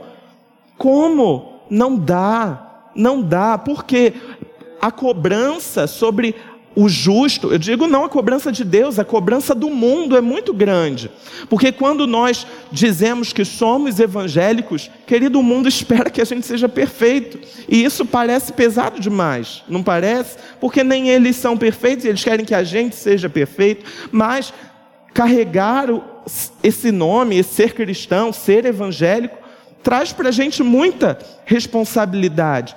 Como? Não dá. Não dá. Porque a cobrança sobre o justo, eu digo não a cobrança de Deus, a cobrança do mundo é muito grande. Porque quando nós dizemos que somos evangélicos, querido, o mundo [laughs] espera que a gente seja perfeito. E isso parece pesado demais, não parece? Porque nem eles são perfeitos, eles querem que a gente seja perfeito, mas carregar esse nome, ser cristão, ser evangélico, traz para a gente muita responsabilidade.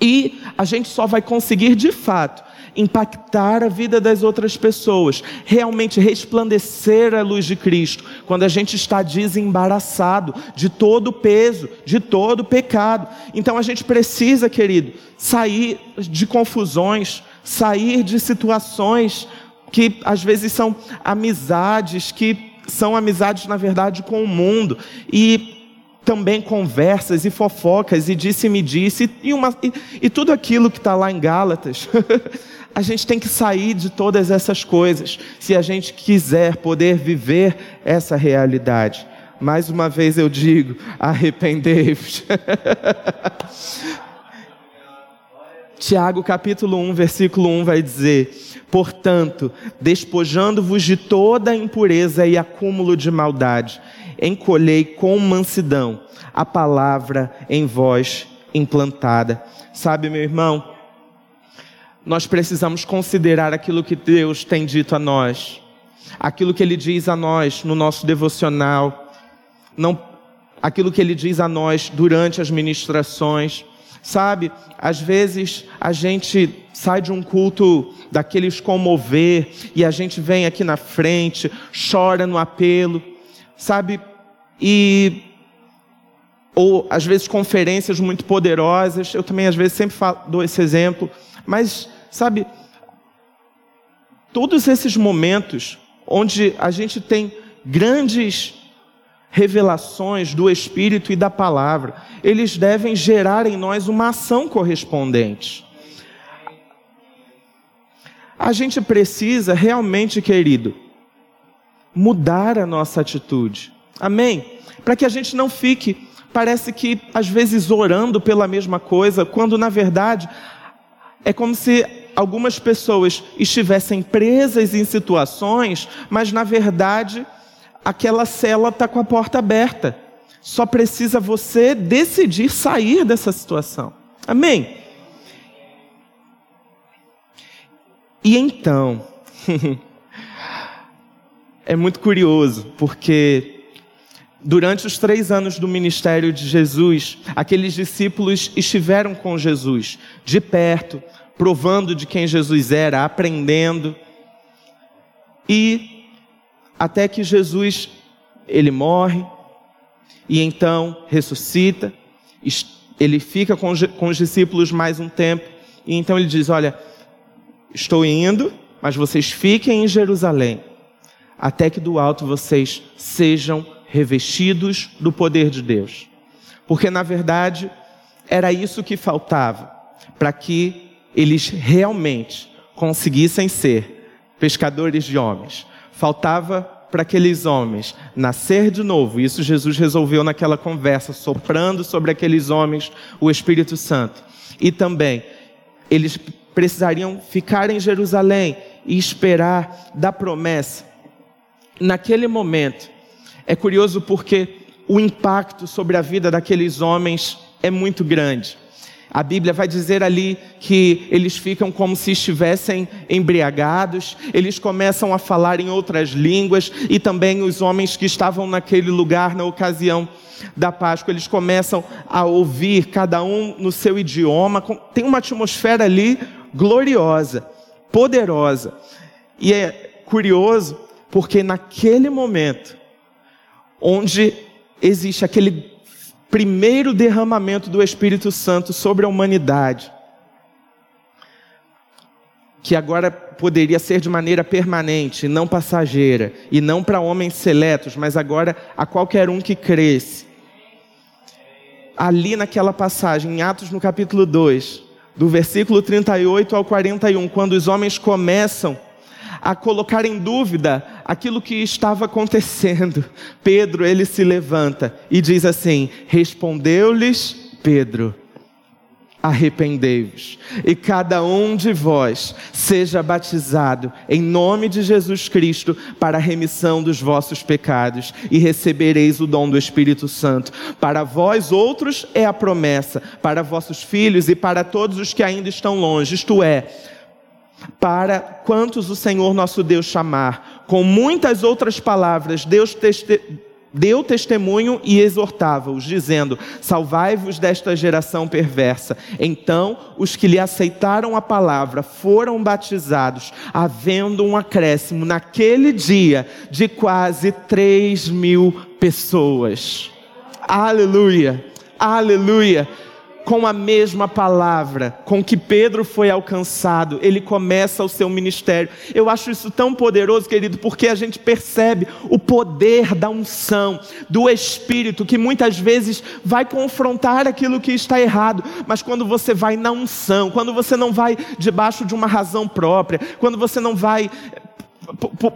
E a gente só vai conseguir de fato impactar a vida das outras pessoas, realmente resplandecer a luz de Cristo, quando a gente está desembaraçado de todo o peso, de todo o pecado. Então a gente precisa, querido, sair de confusões, sair de situações que às vezes são amizades, que são amizades, na verdade, com o mundo. E também conversas e fofocas e disse-me disse, e, uma, e, e tudo aquilo que está lá em Gálatas. [laughs] A gente tem que sair de todas essas coisas se a gente quiser poder viver essa realidade. Mais uma vez eu digo: arrependei-vos. [laughs] Tiago capítulo 1, versículo 1 vai dizer: Portanto, despojando-vos de toda impureza e acúmulo de maldade, encolhei com mansidão a palavra em vós implantada. Sabe, meu irmão, nós precisamos considerar aquilo que Deus tem dito a nós, aquilo que Ele diz a nós no nosso devocional, não, aquilo que Ele diz a nós durante as ministrações. Sabe, às vezes a gente sai de um culto daqueles comover e a gente vem aqui na frente, chora no apelo, sabe, e ou às vezes conferências muito poderosas. Eu também às vezes sempre falo, dou esse exemplo, mas Sabe, todos esses momentos onde a gente tem grandes revelações do Espírito e da palavra, eles devem gerar em nós uma ação correspondente. A gente precisa realmente, querido, mudar a nossa atitude. Amém? Para que a gente não fique, parece que às vezes orando pela mesma coisa, quando na verdade é como se algumas pessoas estivessem presas em situações, mas na verdade aquela cela está com a porta aberta. Só precisa você decidir sair dessa situação. Amém? E então, [laughs] é muito curioso, porque durante os três anos do ministério de Jesus, aqueles discípulos estiveram com Jesus de perto, provando de quem Jesus era, aprendendo. E até que Jesus ele morre e então ressuscita, ele fica com, com os discípulos mais um tempo, e então ele diz: Olha, estou indo, mas vocês fiquem em Jerusalém, até que do alto vocês sejam revestidos do poder de Deus. Porque, na verdade, era isso que faltava para que eles realmente conseguissem ser pescadores de homens. Faltava para aqueles homens nascer de novo. Isso Jesus resolveu naquela conversa, soprando sobre aqueles homens o Espírito Santo. E também, eles precisariam ficar em Jerusalém e esperar da promessa. Naquele momento, é curioso porque o impacto sobre a vida daqueles homens é muito grande. A Bíblia vai dizer ali que eles ficam como se estivessem embriagados, eles começam a falar em outras línguas e também os homens que estavam naquele lugar na ocasião da Páscoa, eles começam a ouvir cada um no seu idioma. Tem uma atmosfera ali gloriosa, poderosa. E é curioso porque naquele momento onde existe aquele primeiro derramamento do Espírito Santo sobre a humanidade, que agora poderia ser de maneira permanente, não passageira, e não para homens seletos, mas agora a qualquer um que cresce. Ali naquela passagem, em Atos no capítulo 2, do versículo 38 ao 41, quando os homens começam a colocar em dúvida aquilo que estava acontecendo. [laughs] Pedro, ele se levanta e diz assim: Respondeu-lhes Pedro: Arrependei-vos, e cada um de vós seja batizado em nome de Jesus Cristo para a remissão dos vossos pecados, e recebereis o dom do Espírito Santo. Para vós outros é a promessa, para vossos filhos e para todos os que ainda estão longe, isto é, para quantos o Senhor nosso Deus chamar. Com muitas outras palavras, Deus deu testemunho e exortava-os, dizendo: Salvai-vos desta geração perversa. Então, os que lhe aceitaram a palavra foram batizados, havendo um acréscimo naquele dia de quase três mil pessoas. Aleluia! Aleluia! Com a mesma palavra com que Pedro foi alcançado, ele começa o seu ministério. Eu acho isso tão poderoso, querido, porque a gente percebe o poder da unção, do Espírito, que muitas vezes vai confrontar aquilo que está errado, mas quando você vai na unção, quando você não vai debaixo de uma razão própria, quando você não vai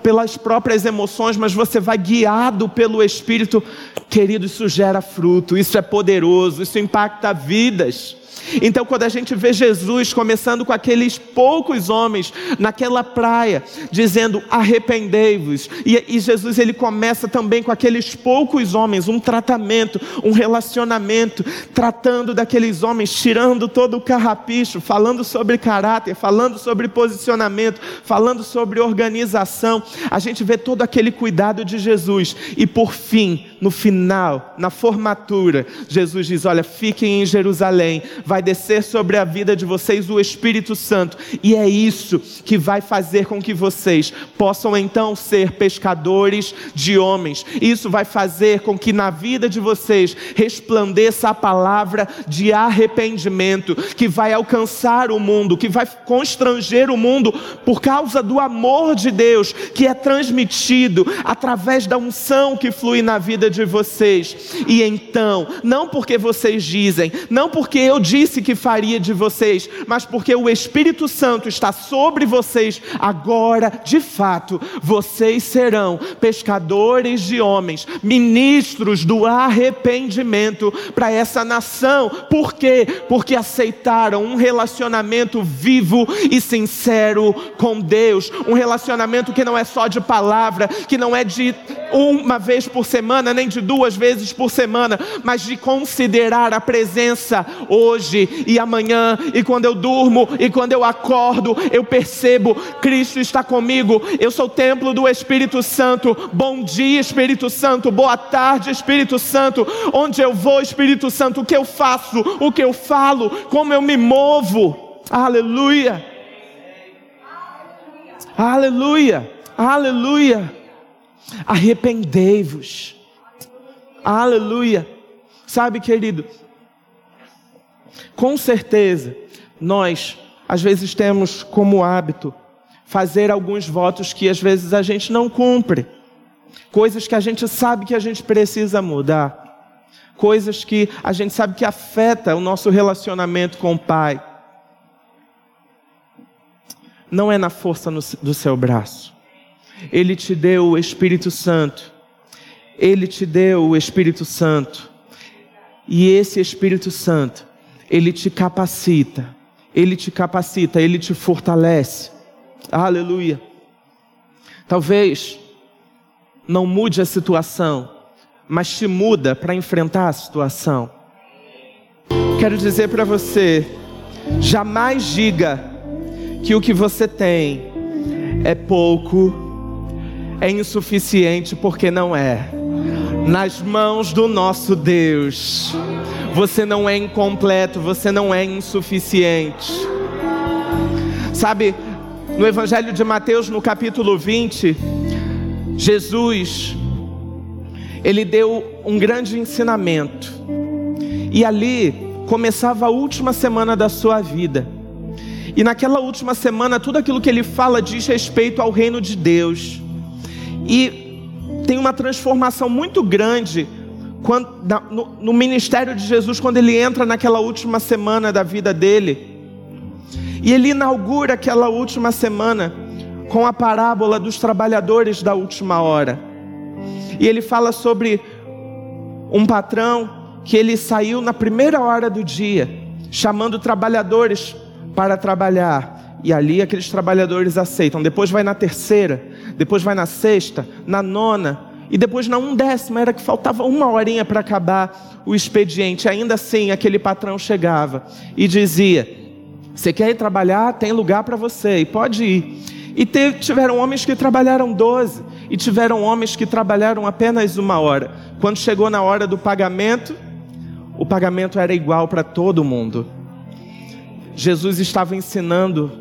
pelas próprias emoções, mas você vai guiado pelo Espírito, querido, isso gera fruto, isso é poderoso, isso impacta vidas. Então, quando a gente vê Jesus começando com aqueles poucos homens naquela praia, dizendo arrependei-vos, e, e, Jesus ele começa também com aqueles poucos homens, um tratamento, um relacionamento, tratando daqueles homens, tirando todo o carrapicho, falando sobre caráter, falando sobre posicionamento, falando sobre organização. A gente vê todo aquele cuidado de Jesus, e por fim, no final, na formatura, Jesus diz: Olha, fiquem em Jerusalém, vai descer sobre a vida de vocês o Espírito Santo, e é isso que vai fazer com que vocês possam então ser pescadores de homens. Isso vai fazer com que na vida de vocês resplandeça a palavra de arrependimento, que vai alcançar o mundo, que vai constranger o mundo por causa do amor de Deus que é transmitido através da unção que flui na vida de vocês. E então, não porque vocês dizem, não porque eu disse que faria de vocês, mas porque o Espírito Santo está sobre vocês, agora, de fato, vocês serão pescadores de homens, ministros do arrependimento para essa nação. Por quê? Porque aceitaram um relacionamento vivo e sincero com Deus, um relacionamento que não é só de palavra, que não é de uma vez por semana, nem de duas vezes por semana, mas de considerar a presença hoje e amanhã, e quando eu durmo e quando eu acordo, eu percebo Cristo está comigo, eu sou templo do Espírito Santo. Bom dia, Espírito Santo, boa tarde, Espírito Santo. Onde eu vou, Espírito Santo, o que eu faço, o que eu falo, como eu me movo. Aleluia. Aleluia. Aleluia. Arrependei-vos. Aleluia. Sabe, querido, Com certeza, nós às vezes temos como hábito fazer alguns votos que às vezes a gente não cumpre. Coisas que a gente sabe que a gente precisa mudar. Coisas que a gente sabe que afeta o nosso relacionamento com o Pai. Não é na força do seu braço. Ele te deu o Espírito Santo. Ele te deu o Espírito Santo. E esse Espírito Santo, ele te capacita. Ele te capacita, ele te fortalece. Aleluia. Talvez não mude a situação, mas te muda para enfrentar a situação. Quero dizer para você, jamais diga que o que você tem é pouco, é insuficiente, porque não é. Nas mãos do nosso Deus, você não é incompleto, você não é insuficiente. Sabe, no Evangelho de Mateus, no capítulo 20, Jesus, ele deu um grande ensinamento. E ali começava a última semana da sua vida. E naquela última semana, tudo aquilo que ele fala diz respeito ao reino de Deus. E tem uma transformação muito grande quando, no, no ministério de Jesus, quando ele entra naquela última semana da vida dele. E ele inaugura aquela última semana com a parábola dos trabalhadores da última hora. E ele fala sobre um patrão que ele saiu na primeira hora do dia, chamando trabalhadores para trabalhar. E ali aqueles trabalhadores aceitam. Depois vai na terceira, depois vai na sexta, na nona, e depois na undécima era que faltava uma horinha para acabar o expediente. Ainda assim, aquele patrão chegava e dizia: você quer ir trabalhar? Tem lugar para você e pode ir. E tiveram homens que trabalharam 12 e tiveram homens que trabalharam apenas uma hora. Quando chegou na hora do pagamento, o pagamento era igual para todo mundo. Jesus estava ensinando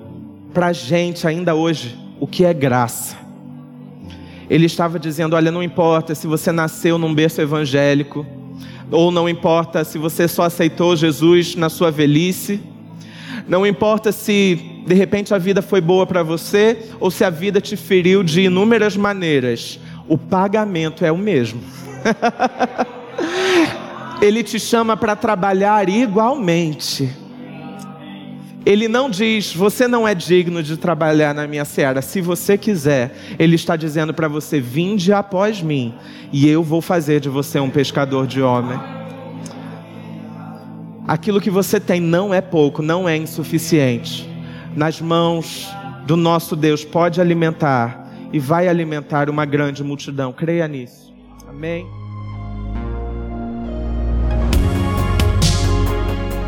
para a gente ainda hoje o que é graça. Ele estava dizendo: olha, não importa se você nasceu num berço evangélico, ou não importa se você só aceitou Jesus na sua velhice não importa se de repente a vida foi boa para você ou se a vida te feriu de inúmeras maneiras, o pagamento é o mesmo. [laughs] Ele te chama para trabalhar igualmente. Ele não diz, você não é digno de trabalhar na minha seara. Se você quiser, Ele está dizendo para você: vinde após mim, e eu vou fazer de você um pescador de homem. Aquilo que você tem não é pouco, não é insuficiente. Nas mãos do nosso Deus pode alimentar e vai alimentar uma grande multidão. Creia nisso. Amém.